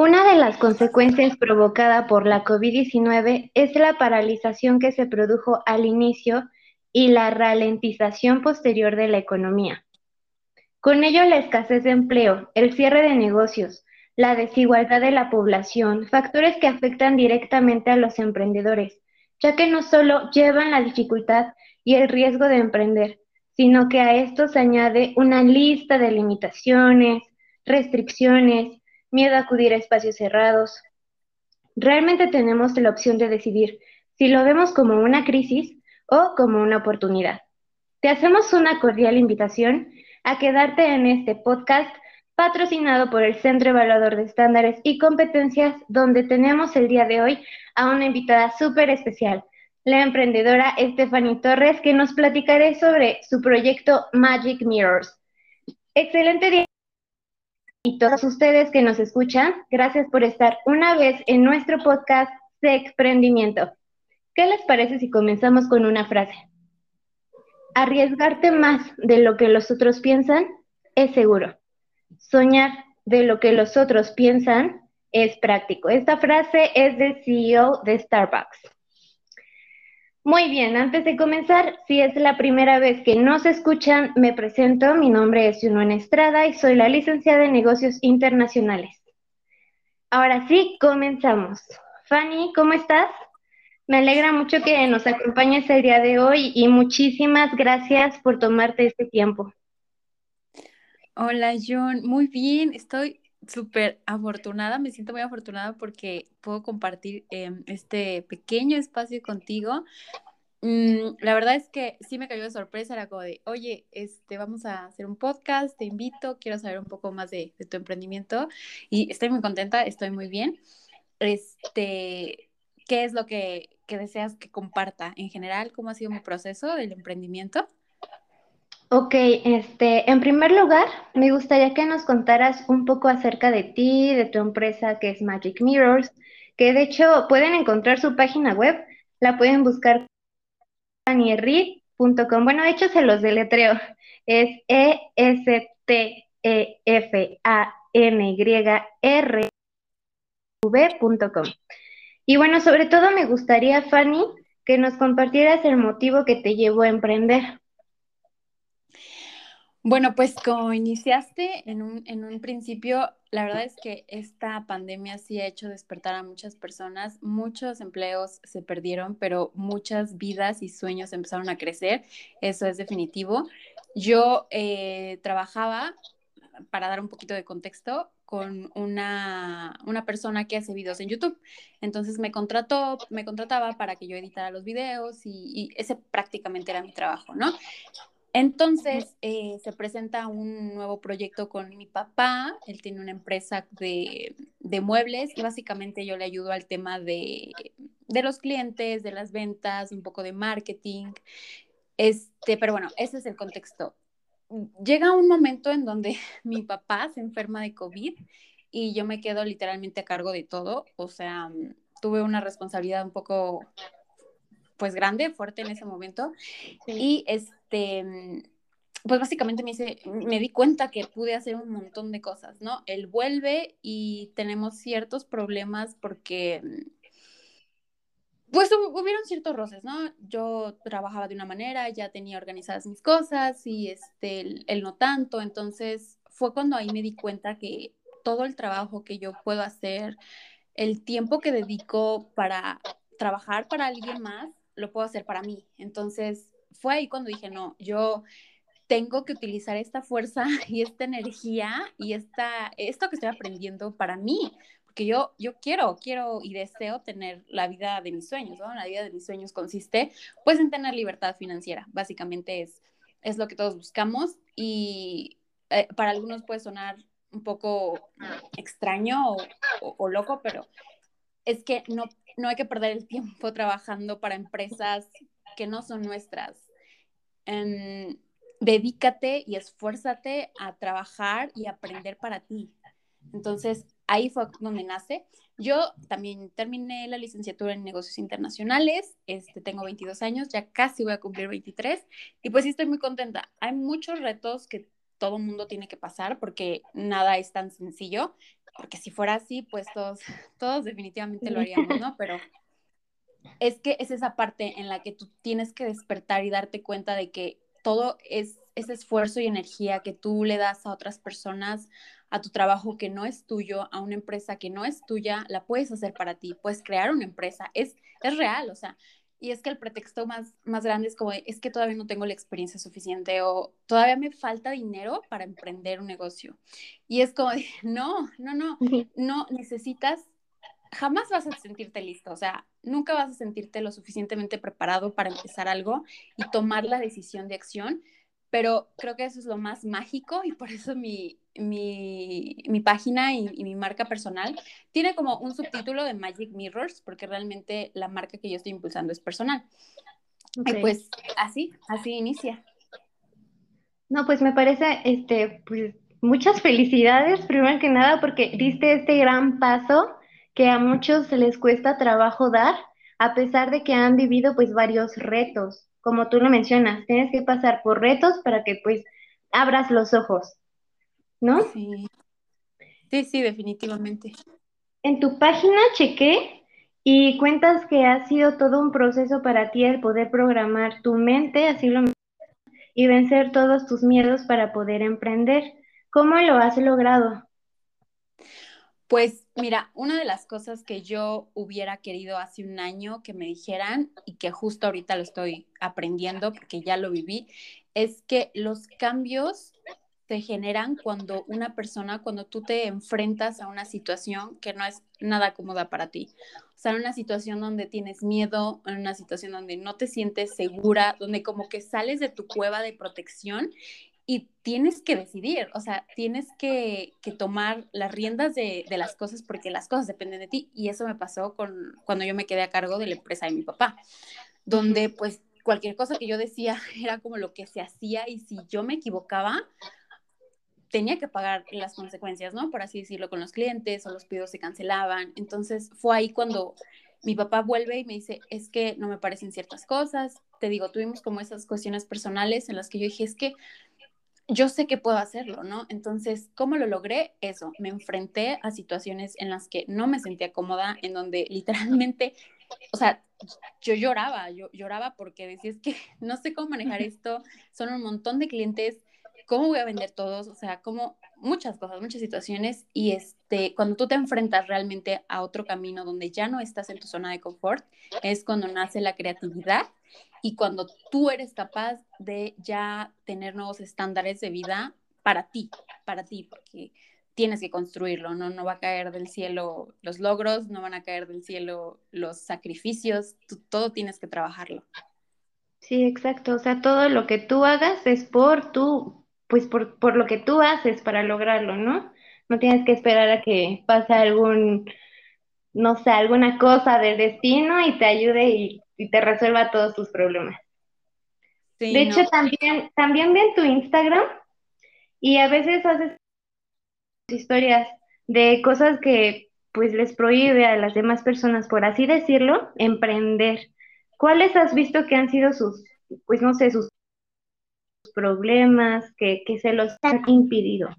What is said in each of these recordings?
Una de las consecuencias provocada por la COVID-19 es la paralización que se produjo al inicio y la ralentización posterior de la economía. Con ello, la escasez de empleo, el cierre de negocios, la desigualdad de la población, factores que afectan directamente a los emprendedores, ya que no solo llevan la dificultad y el riesgo de emprender, sino que a esto se añade una lista de limitaciones, restricciones, miedo a acudir a espacios cerrados. Realmente tenemos la opción de decidir si lo vemos como una crisis o como una oportunidad. Te hacemos una cordial invitación a quedarte en este podcast patrocinado por el Centro Evaluador de Estándares y Competencias, donde tenemos el día de hoy a una invitada súper especial, la emprendedora Stephanie Torres, que nos platicará sobre su proyecto Magic Mirrors. Excelente día y todos ustedes que nos escuchan, gracias por estar una vez en nuestro podcast de Emprendimiento. ¿Qué les parece si comenzamos con una frase? Arriesgarte más de lo que los otros piensan es seguro. Soñar de lo que los otros piensan es práctico. Esta frase es del CEO de Starbucks. Muy bien, antes de comenzar, si es la primera vez que nos escuchan, me presento. Mi nombre es Junón Estrada y soy la licenciada en negocios internacionales. Ahora sí, comenzamos. Fanny, ¿cómo estás? Me alegra mucho que nos acompañes el día de hoy y muchísimas gracias por tomarte este tiempo. Hola, John. Muy bien, estoy súper afortunada, me siento muy afortunada porque puedo compartir em, este pequeño espacio contigo. Mm, la verdad es que sí me cayó de sorpresa, era como de, oye, este, vamos a hacer un podcast, te invito, quiero saber un poco más de, tu emprendimiento y estoy muy contenta, estoy muy bien. Este, ¿qué es lo que, que deseas que comparta en general? ¿Cómo ha sido mi proceso del emprendimiento? Ok, este, en primer lugar, me gustaría que nos contaras un poco acerca de ti, de tu empresa que es Magic Mirrors, que de hecho pueden encontrar su página web, la pueden buscar fannyreed.com. Bueno, de hecho se los deletreo, es E S T E F A N Y R V.com. Y bueno, sobre todo me gustaría, Fanny, que nos compartieras el motivo que te llevó a emprender. Bueno, pues como iniciaste en un, en un principio, la verdad es que esta pandemia sí ha hecho despertar a muchas personas, muchos empleos se perdieron, pero muchas vidas y sueños empezaron a crecer, eso es definitivo. Yo eh, trabajaba, para dar un poquito de contexto, con una, una, persona que hace videos en YouTube. Entonces me contrató, me contrataba para que yo editara los videos y, y, ese prácticamente era mi trabajo, ¿no? Entonces eh, se presenta un nuevo proyecto con mi papá, él tiene una empresa de, muebles y básicamente yo le ayudo al tema de, los clientes, de las ventas, un poco de marketing. Este, pero bueno, ese es el contexto. Llega un momento en donde mi papá se enferma de COVID y yo me quedo literalmente a cargo de todo, o sea, tuve una responsabilidad un poco pues grande, fuerte en ese momento. Y este, mm, pues básicamente me, hice, me di cuenta que pude hacer un montón de cosas, ¿no? Él vuelve y tenemos ciertos problemas porque, mm, pues hubieron ciertos roces, ¿no? Yo trabajaba de una manera, ya tenía organizadas mis cosas y este, él no tanto, entonces fue cuando ahí me di cuenta que todo el trabajo que yo puedo hacer, el tiempo que dedico para trabajar para alguien más, lo puedo hacer para mí. Entonces, fue ahí cuando dije, no, yo tengo que utilizar esta fuerza y esta energía y esta, esto que estoy aprendiendo para mí, porque yo, yo quiero, quiero y deseo tener la vida de mis sueños, ¿no? La vida de mis sueños consiste pues en tener libertad financiera, básicamente es, es lo que todos buscamos y eh, para algunos puede sonar un poco extraño o, o loco, pero es que no, no hay que perder el tiempo trabajando para empresas que no son nuestras. Em, dedícate y esfuérzate a trabajar y aprender para ti. Entonces, ahí fue donde nace. Yo también terminé la licenciatura en negocios internacionales, este, tengo 22 años, ya casi voy a cumplir 23 y pues sí estoy muy contenta. Hay muchos retos que todo mundo tiene que pasar porque nada es tan sencillo. Porque si fuera así, pues todos, todos definitivamente lo haríamos, ¿no? Pero es que es esa parte en la que tú tienes que despertar y darte cuenta de que todo es ese esfuerzo y energía que tú le das a otras personas, a tu trabajo que no es tuyo, a una empresa que no es tuya, la puedes hacer para ti, puedes crear una empresa, es, es real, o sea, y es que el pretexto más, más grande es como, es que todavía no tengo la experiencia suficiente o todavía me falta dinero para emprender un negocio. Y es como, no, no, no, no necesitas, jamás vas a sentirte listo, o sea, nunca vas a sentirte lo suficientemente preparado para empezar algo y tomar la decisión de acción, pero creo que eso es lo más mágico y por eso mi, mi, mi página y, mi marca personal tiene como un subtítulo de Magic Mirrors, porque realmente la marca que yo estoy impulsando es personal. Y pues así, así inicia. No, pues me parece, este, pues muchas felicidades, primero que nada, porque diste este gran paso que a muchos se les cuesta trabajo dar, a pesar de que han vivido pues varios retos. Como tú lo mencionas, tienes que pasar por retos para que pues abras los ojos. ¿no? Sí. Sí, sí, definitivamente. En tu página chequé y cuentas que ha sido todo un proceso para ti el poder programar tu mente, así lo y vencer todos tus miedos para poder emprender. ¿Cómo lo has logrado? Pues mira, una de las cosas que yo hubiera querido hace un año que me dijeran y que justo ahorita lo estoy aprendiendo porque ya lo viví, es que los cambios se generan cuando una persona, cuando tú te enfrentas a una situación que no es nada cómoda para ti. O sea, en una situación donde tienes miedo, en una situación donde no te sientes segura, donde como que sales de tu cueva de protección y tienes que decidir, o sea, tienes que, tomar las riendas de, de, las cosas porque las cosas dependen de ti. Y eso me pasó con, cuando yo me quedé a cargo de la empresa de mi papá, donde pues cualquier cosa que yo decía era como lo que se hacía y si yo me equivocaba, tenía que pagar las consecuencias, ¿no? Por así decirlo, con los clientes o los pedidos se cancelaban. Entonces fue ahí cuando mi papá vuelve y me dice, es que no me parecen ciertas cosas. Te digo, tuvimos como esas cuestiones personales en las que yo dije, es que yo sé que puedo hacerlo, ¿no? Entonces, ¿cómo lo logré? Eso, me enfrenté a situaciones en las que no me sentía cómoda, en donde literalmente, o sea, yo lloraba, yo lloraba porque decía, es que no sé cómo manejar esto, son un montón de clientes, cómo voy a vender todos, o sea, como muchas cosas, muchas situaciones y este, cuando tú te enfrentas realmente a otro camino donde ya no estás en tu zona de confort, es cuando nace la creatividad y cuando tú eres capaz de ya tener nuevos estándares de vida para ti, para ti, porque tienes que construirlo, ¿no? No va a caer del cielo los logros, no van a caer del cielo los sacrificios, todo tienes que trabajarlo. Sí, exacto. O sea, todo lo que tú hagas es por tu pues por, por lo que tú haces para lograrlo, ¿no? No tienes que esperar a que pase algún, no sé, alguna cosa del destino y te ayude y, te resuelva todos tus problemas. de hecho, también, también ven tu Instagram y a veces haces historias de cosas que pues les prohíbe a las demás personas, por así decirlo, emprender. ¿Cuáles has visto que han sido sus, pues no sé, sus problemas que, se los han impedido?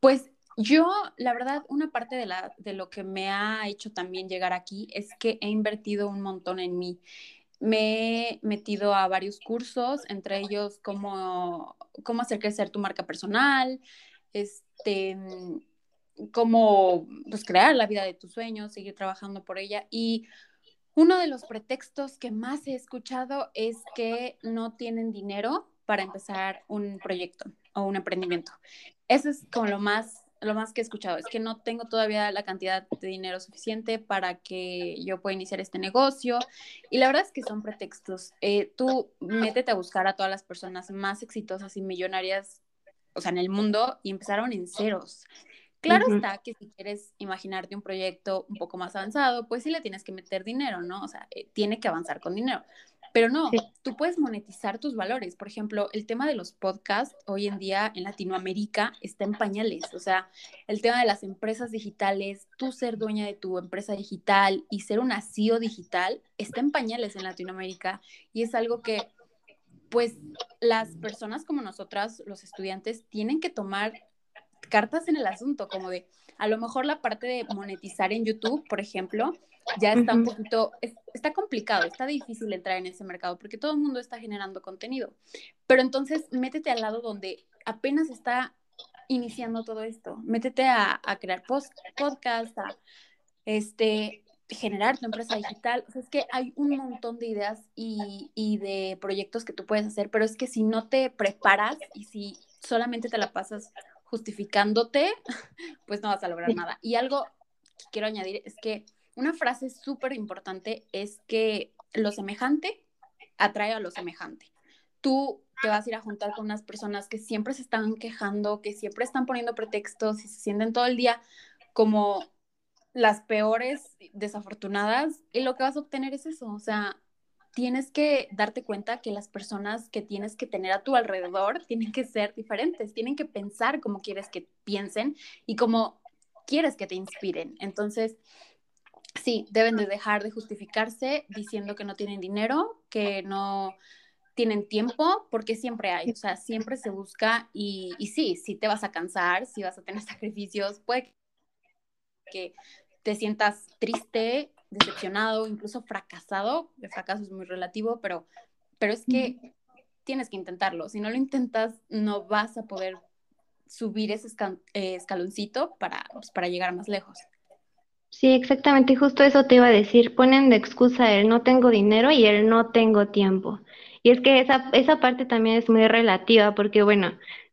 Pues yo, la verdad, una parte de, la, de lo que me ha hecho también llegar aquí es que he invertido un montón en mí. Me he metido a varios cursos, entre ellos cómo, cómo hacer crecer tu marca personal, este, cómo pues, crear la vida de tus sueños, seguir trabajando por ella. Y uno de los pretextos que más he escuchado es que no tienen dinero para empezar un proyecto o un emprendimiento. Eso es como lo más, lo más que he escuchado, es que no tengo todavía la cantidad de dinero suficiente para que yo pueda iniciar este negocio. Y la verdad es que son pretextos. Eh, tú métete a buscar a todas las personas más exitosas y millonarias, o sea, en el mundo, y empezaron en ceros. Claro está que si quieres imaginarte un proyecto un poco más avanzado, pues sí le tienes que meter dinero, ¿no? O sea, eh, tiene que avanzar con dinero. Pero no, tú puedes monetizar tus valores. Por ejemplo, el tema de los podcasts hoy en día en Latinoamérica está en pañales. O sea, el tema de las empresas digitales, tú ser dueña de tu empresa digital y ser una CEO digital, está en pañales en Latinoamérica. Y es algo que, pues, las personas como nosotras, los estudiantes, tienen que tomar cartas en el asunto, como de, a lo mejor la parte de monetizar en YouTube, por ejemplo, ya está un poquito, está complicado, está difícil entrar en ese mercado porque todo el mundo está generando contenido. Pero entonces métete al lado donde apenas está iniciando todo esto. Métete a, crear post, podcast, a este, generar tu empresa digital. O sea, es que hay un montón de ideas y, y, de proyectos que tú puedes hacer, pero es que si no te preparas y si solamente te la pasas justificándote, pues no vas a lograr nada. Y algo que quiero añadir es que una frase súper importante es que lo semejante atrae a lo semejante. Tú te vas a ir a juntar con unas personas que siempre se están quejando, que siempre están poniendo pretextos y se sienten todo el día como las peores desafortunadas y lo que vas a obtener es eso, o sea, tienes que darte cuenta que las personas que tienes que tener a tu alrededor tienen que ser diferentes, tienen que pensar como quieres que piensen y como quieres que te inspiren. Entonces, sí, deben de dejar de justificarse diciendo que no tienen dinero, que no tienen tiempo, porque siempre hay, o sea, siempre se busca y, sí, sí te vas a cansar, sí vas a tener sacrificios, puede que te sientas triste, decepcionado, incluso fracasado, el fracaso es muy relativo, pero, pero es que tienes que intentarlo, si no lo intentas no vas a poder subir ese eh, escaloncito para, pues, para llegar más lejos. Sí, exactamente, justo eso te iba a decir. Ponen de excusa el no tengo dinero y el no tengo tiempo. Y es que esa, esa parte también es muy relativa porque, bueno,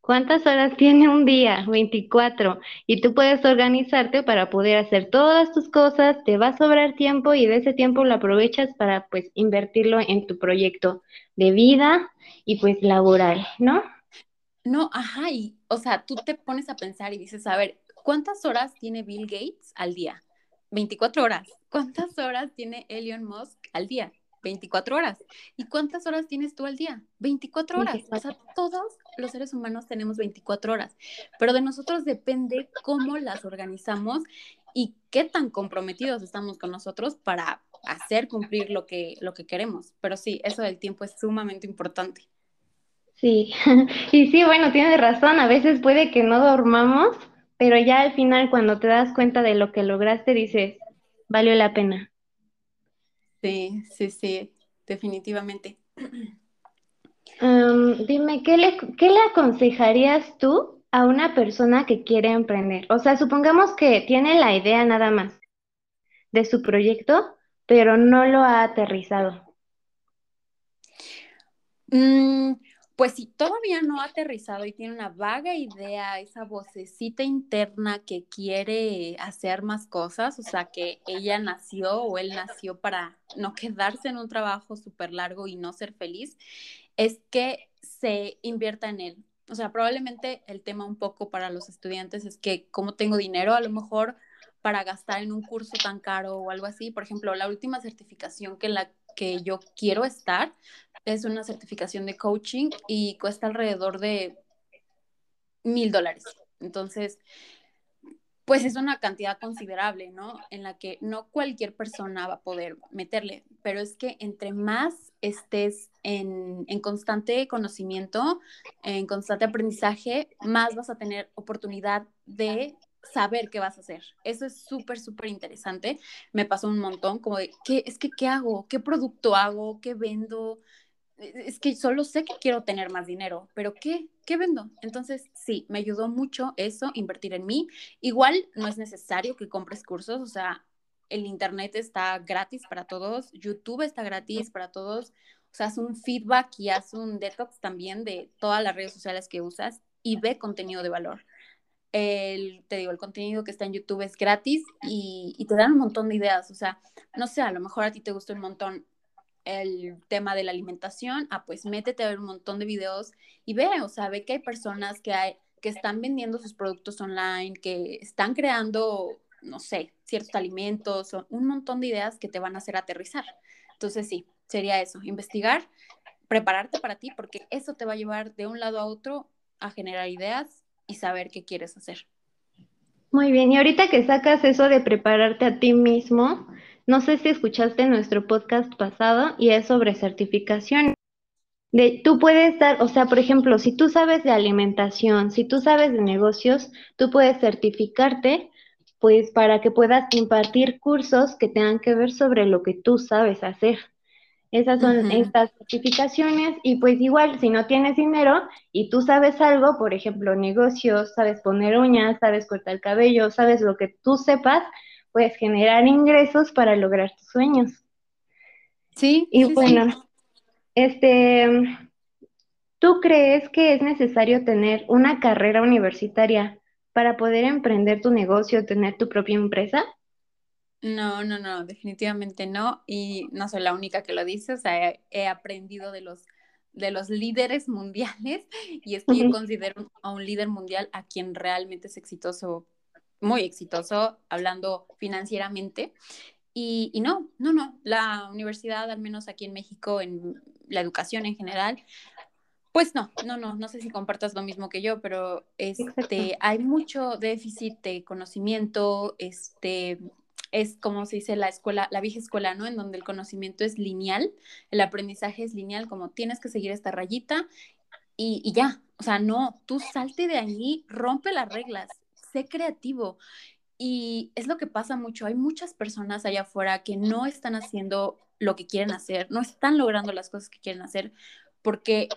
¿cuántas horas tiene un día? 24. Y tú puedes organizarte para poder hacer todas tus cosas, te va a sobrar tiempo y de ese tiempo lo aprovechas para, pues, invertirlo en tu proyecto de vida y, pues, laboral, ¿no? No, ajá, y, o sea, tú te pones a pensar y dices, a ver, ¿cuántas horas tiene Bill Gates al día? 24 horas. ¿Cuántas horas tiene Elon Musk al día? 24 horas. ¿Y cuántas horas tienes tú al día? 24 horas. O sea, todos los seres humanos tenemos 24 horas, pero de nosotros depende cómo las organizamos y qué tan comprometidos estamos con nosotros para hacer cumplir lo que, lo que queremos. Pero sí, eso del tiempo es sumamente importante. Sí, y sí, bueno, tienes razón, a veces puede que no dormamos pero ya al final cuando te das cuenta de lo que lograste dices, valió la pena. Sí, sí, sí, definitivamente. dime, ¿qué le, ¿qué le aconsejarías tú a una persona que quiere emprender? O sea, supongamos que tiene la idea nada más de su proyecto, pero no lo ha aterrizado. Mm, pues si todavía no ha aterrizado y tiene una vaga idea, esa vocecita interna que quiere hacer más cosas, o sea, que ella nació o él nació para no quedarse en un trabajo súper largo y no ser feliz, es que se invierta en él. O sea, probablemente el tema un poco para los estudiantes es que como tengo dinero, a lo mejor para gastar en un curso tan caro o algo así. Por ejemplo, la última certificación que la que yo quiero estar es una certificación de coaching y cuesta alrededor de mil dólares. Entonces, pues es una cantidad considerable, ¿no? En la que no cualquier persona va a poder meterle, pero es que entre más estés en, en, constante conocimiento, en constante aprendizaje, más vas a tener oportunidad de saber qué vas a hacer. Eso es súper, súper interesante. Me pasó un montón, como de, ¿qué, es que, ¿qué hago? ¿Qué producto hago? ¿Qué vendo? E, es que solo sé que quiero tener más dinero, pero ¿qué? ¿Qué vendo? Entonces, sí, me ayudó mucho eso, invertir en mí. Igual no es necesario que compres cursos, o sea, el Internet está gratis para todos, YouTube está gratis para todos, o sea, haz un feedback y haz un detox también de todas las redes sociales que usas y ve contenido de valor el, te digo, el contenido que está en YouTube es gratis y, y, te dan un montón de ideas. O sea, no sé, a lo mejor a ti te gusta un montón el tema de la alimentación, ah, pues métete a ver un montón de videos y ve, o sea, ve que hay personas que, hay, que están vendiendo sus productos online, que están creando, no sé, ciertos alimentos, un montón de ideas que te van a hacer aterrizar. Entonces, sí, sería eso, investigar, prepararte para ti, porque eso te va a llevar de un lado a otro a generar ideas y saber qué quieres hacer. Muy bien, y ahorita que sacas eso de prepararte a ti mismo, no sé si escuchaste nuestro podcast pasado y es sobre certificación. De, tú puedes dar, o sea, por ejemplo, si tú sabes de alimentación, si tú sabes de negocios, tú puedes certificarte, pues para que puedas impartir cursos que tengan que ver sobre lo que tú sabes hacer. Esas son estas certificaciones y pues igual, si no tienes dinero y tú sabes algo, por ejemplo, negocios, sabes poner uñas, sabes cortar el cabello, sabes lo que tú sepas, puedes generar ingresos para lograr tus sueños. Sí. Y bueno, este, ¿tú crees que es necesario tener una carrera universitaria para poder emprender tu negocio, tener tu propia empresa? No, no, no, definitivamente no. Y no soy la única que lo dice, o sea, he, aprendido de los, de los líderes mundiales y es que yo considero a un líder mundial a quien realmente es exitoso, muy exitoso, hablando financieramente. Y, y, no, no, no, la universidad, al menos aquí en México, en la educación en general, pues no, no, no, no sé si compartas lo mismo que yo, pero este, hay mucho déficit de conocimiento, este, es como se dice la escuela, la vieja escuela, ¿no? En donde el conocimiento es lineal, el aprendizaje es lineal, como tienes que seguir esta rayita y, y ya, o sea, no, tú salte de allí, rompe las reglas, sé creativo. Y es lo que pasa mucho, hay muchas personas allá afuera que no están haciendo lo que quieren hacer, no están logrando las cosas que quieren hacer porque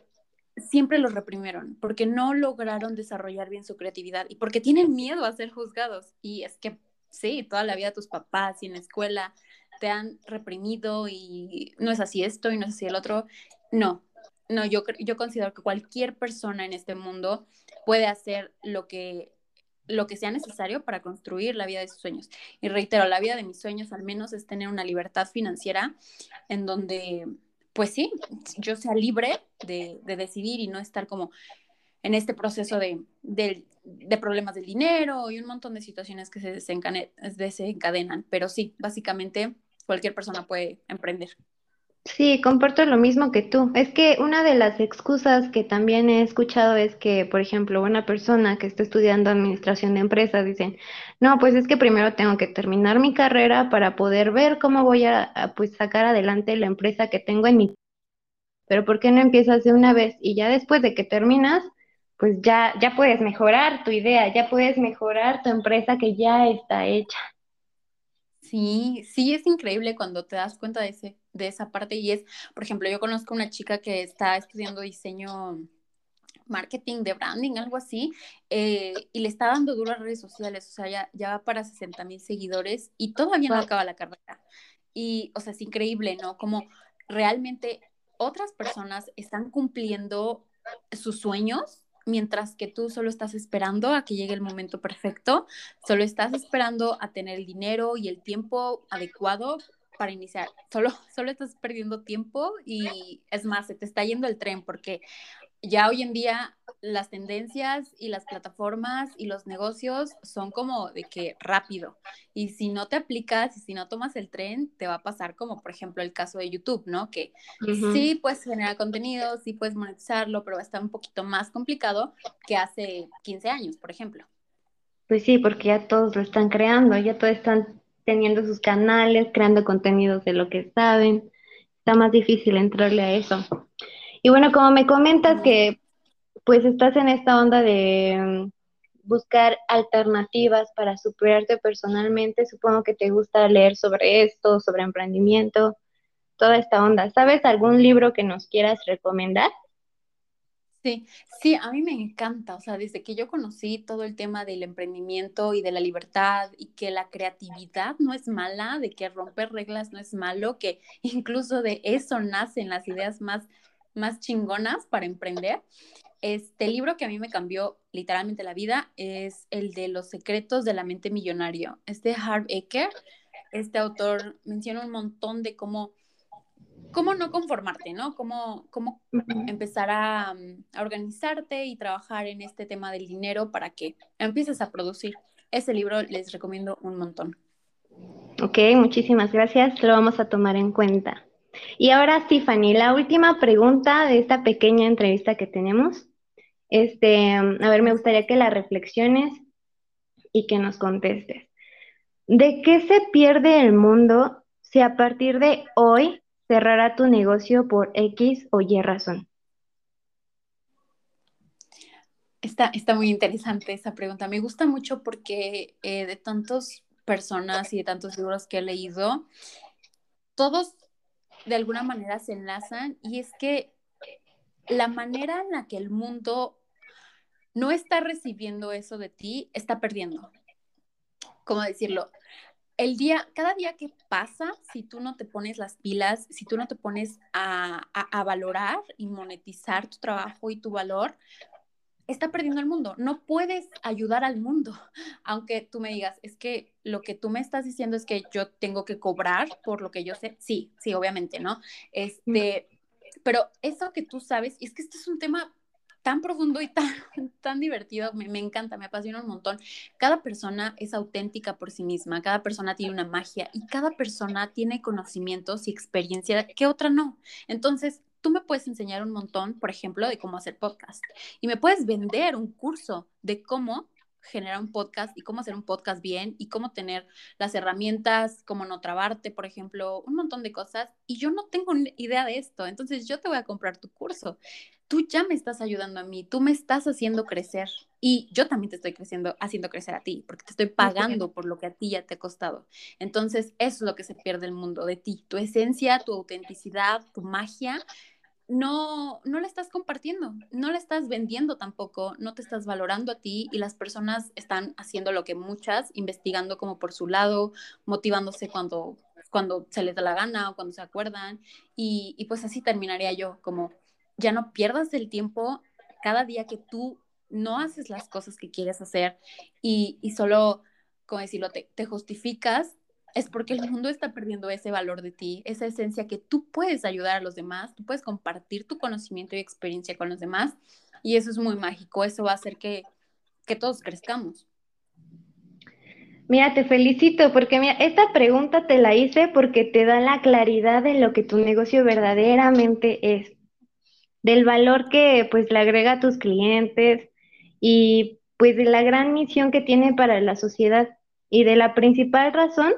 siempre los reprimieron, porque no lograron desarrollar bien su creatividad y porque tienen miedo a ser juzgados. Y es que sí, toda la vida tus papás y en la escuela te han reprimido y no es así esto y no es así el otro. No, no, yo, yo considero que cualquier persona en este mundo puede hacer lo que, lo que sea necesario para construir la vida de sus sueños. Y reitero, la vida de mis sueños al menos es tener una libertad financiera en donde, pues sí, yo sea libre de, de decidir y no estar como en este proceso de, problemas del dinero y un montón de situaciones que se desencadenan. Pero sí, básicamente cualquier persona puede emprender. Sí, comparto lo mismo que tú. Es que una de las excusas que también he escuchado es que, por ejemplo, una persona que está estudiando administración de empresas dicen, no, pues es que primero tengo que terminar mi carrera para poder ver cómo voy a, a pues sacar adelante la empresa que tengo en mi... Pero ¿por qué no empiezas de una vez y ya después de que terminas, pues ya, ya puedes mejorar tu idea, ya puedes mejorar tu empresa que ya está hecha. Sí, sí, es increíble cuando te das cuenta de, ese, de esa parte y es, por ejemplo, yo conozco una chica que está estudiando diseño marketing de branding, algo así, eh, y le está dando duro a redes sociales, o sea, ya, ya va para 60 mil seguidores y todavía no acaba la carrera. Y, o sea, es increíble, ¿no? Como realmente otras personas están cumpliendo sus sueños mientras que tú solo estás esperando a que llegue el momento perfecto, solo estás esperando a tener el dinero y el tiempo adecuado para iniciar. Solo, solo estás perdiendo tiempo y es más, se te está yendo el tren porque ya hoy en día las tendencias y las plataformas y los negocios son como de que rápido. Y si no te aplicas y si no tomas el tren, te va a pasar como por ejemplo el caso de YouTube, ¿no? Que sí puedes generar contenido, sí puedes monetizarlo, pero va a estar un poquito más complicado que hace 15 años, por ejemplo. Pues sí, porque ya todos lo están creando, ya todos están teniendo sus canales, creando contenidos de lo que saben. Está más difícil entrarle a eso. Y bueno, como me comentas que pues estás en esta onda de mm, buscar alternativas para superarte personalmente, supongo que te gusta leer sobre esto, sobre emprendimiento, toda esta onda. ¿Sabes algún libro que nos quieras recomendar? Sí, sí, a mí me encanta, o sea, desde que yo conocí todo el tema del emprendimiento y de la libertad y que la creatividad no es mala, de que romper reglas no es malo, que incluso de eso nacen las ideas más más chingonas para emprender. Este libro que a mí me cambió literalmente la vida es el de Los secretos de la mente millonario. Es de Harv Eker. Este autor menciona un montón de cómo, cómo no conformarte, ¿no? Cómo, cómo empezar a, a organizarte y trabajar en este tema del dinero para que empieces a producir. Ese libro les recomiendo un montón. Ok, muchísimas gracias. Lo vamos a tomar en cuenta. Y ahora, Tiffany, la última pregunta de esta pequeña entrevista que tenemos. Este, a ver, me gustaría que la reflexiones y que nos contestes. ¿De qué se pierde el mundo si a partir de hoy cerrará tu negocio por X o Y razón? Está, está muy interesante esa pregunta. Me gusta mucho porque eh, de tantas personas y de tantos libros que he leído, todos de alguna manera se enlazan y es que la manera en la que el mundo no está recibiendo eso de ti, está perdiendo. ¿Cómo decirlo? El día, cada día que pasa, si tú no te pones las pilas, si tú no te pones a, a valorar y monetizar tu trabajo y tu valor, está perdiendo el mundo. No puedes ayudar al mundo, aunque tú me digas, es que lo que tú me estás diciendo es que yo tengo que cobrar por lo que yo sé. Sí, sí, obviamente, ¿no? Este, pero eso que tú sabes, y es que este es un tema tan profundo y tan, tan divertido, me, me, encanta, me apasiona un montón. Cada persona es auténtica por sí misma, cada persona tiene una magia y cada persona tiene conocimientos y experiencia que otra no. Entonces, tú me puedes enseñar un montón, por ejemplo, de cómo hacer podcast y me puedes vender un curso de cómo generar un podcast y cómo hacer un podcast bien y cómo tener las herramientas, cómo no trabarte, por ejemplo, un montón de cosas. Y yo no tengo idea de esto, entonces yo te voy a comprar tu curso. Tú ya me estás ayudando a mí, tú me estás haciendo crecer y yo también te estoy creciendo, haciendo crecer a ti, porque te estoy pagando por lo que a ti ya te ha costado. Entonces, eso es lo que se pierde el mundo de ti, tu esencia, tu autenticidad, tu magia no, no la estás compartiendo, no la estás vendiendo tampoco, no te estás valorando a ti y las personas están haciendo lo que muchas, investigando como por su lado, motivándose cuando, cuando se les da la gana o cuando se acuerdan. Y, y pues así terminaría yo, como ya no pierdas el tiempo cada día que tú no haces las cosas que quieres hacer y, y solo, como decirlo, te, te justificas es porque el mundo está perdiendo ese valor de ti, esa esencia que tú puedes ayudar a los demás, tú puedes compartir tu conocimiento y experiencia con los demás y eso es muy mágico, eso va a hacer que, que todos crezcamos. Mira, te felicito porque mira, esta pregunta te la hice porque te da la claridad de lo que tu negocio verdaderamente es, del valor que pues le agrega a tus clientes y pues de la gran misión que tiene para la sociedad y de la principal razón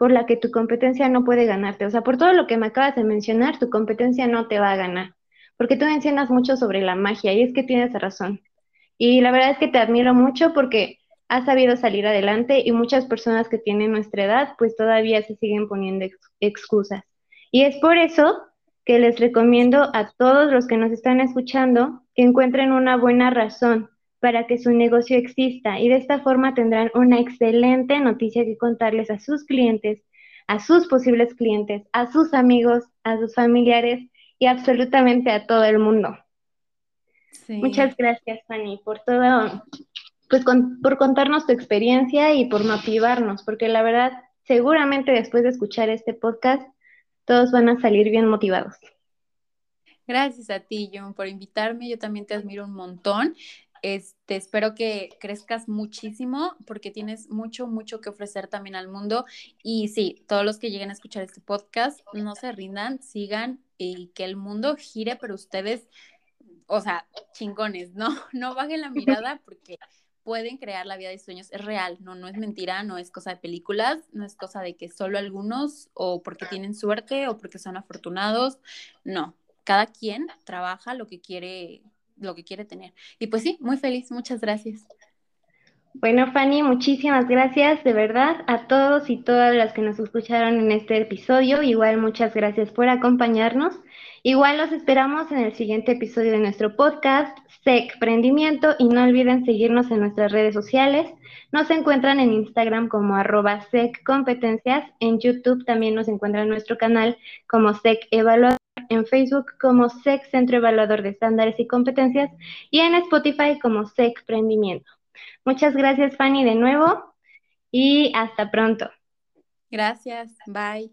por la que tu competencia no puede ganarte. O sea, por todo lo que me acabas de mencionar, tu competencia no te va a ganar. Porque tú mencionas mucho sobre la magia y es que tienes razón. Y la verdad es que te admiro mucho porque has sabido salir adelante y muchas personas que tienen nuestra edad pues todavía se siguen poniendo excusas. Y es por eso que les recomiendo a todos los que nos están escuchando que encuentren una buena razón para que su negocio exista y de esta forma tendrán una excelente noticia que contarles a sus clientes, a sus posibles clientes, a sus amigos, a sus familiares y absolutamente a todo el mundo. Muchas gracias, Fanny, por todo, pues por contarnos tu experiencia y por motivarnos, porque la verdad, seguramente después de escuchar este podcast, todos van a salir bien motivados. Gracias a ti, John, por invitarme. Yo también te admiro un montón. Este, espero que crezcas muchísimo porque tienes mucho, mucho que ofrecer también al mundo. Y sí, todos los que lleguen a escuchar este podcast, no se rindan, sigan y que el mundo gire, pero ustedes, o sea, chingones, ¿no? No bajen la mirada porque pueden crear la vida de sueños. Es real, no, no es mentira, no es cosa de películas, no es cosa de que solo algunos o porque tienen suerte o porque son afortunados. No, cada quien trabaja lo que quiere lo que quiere tener. Y pues sí, muy feliz, muchas gracias. Bueno, Fanny, muchísimas gracias de verdad a todos y todas las que nos escucharon en este episodio. Igual muchas gracias por acompañarnos. Igual los esperamos en el siguiente episodio de nuestro podcast, SEC Prendimiento, y no olviden seguirnos en nuestras redes sociales. Nos encuentran en Instagram como arroba SEC Competencias, en YouTube también nos encuentran en nuestro canal como SEC Evaluador en Facebook como SEC Centro Evaluador de Estándares y Competencias y en Spotify como SEC Prendimiento. Muchas gracias Fanny de nuevo y hasta pronto. Gracias, bye.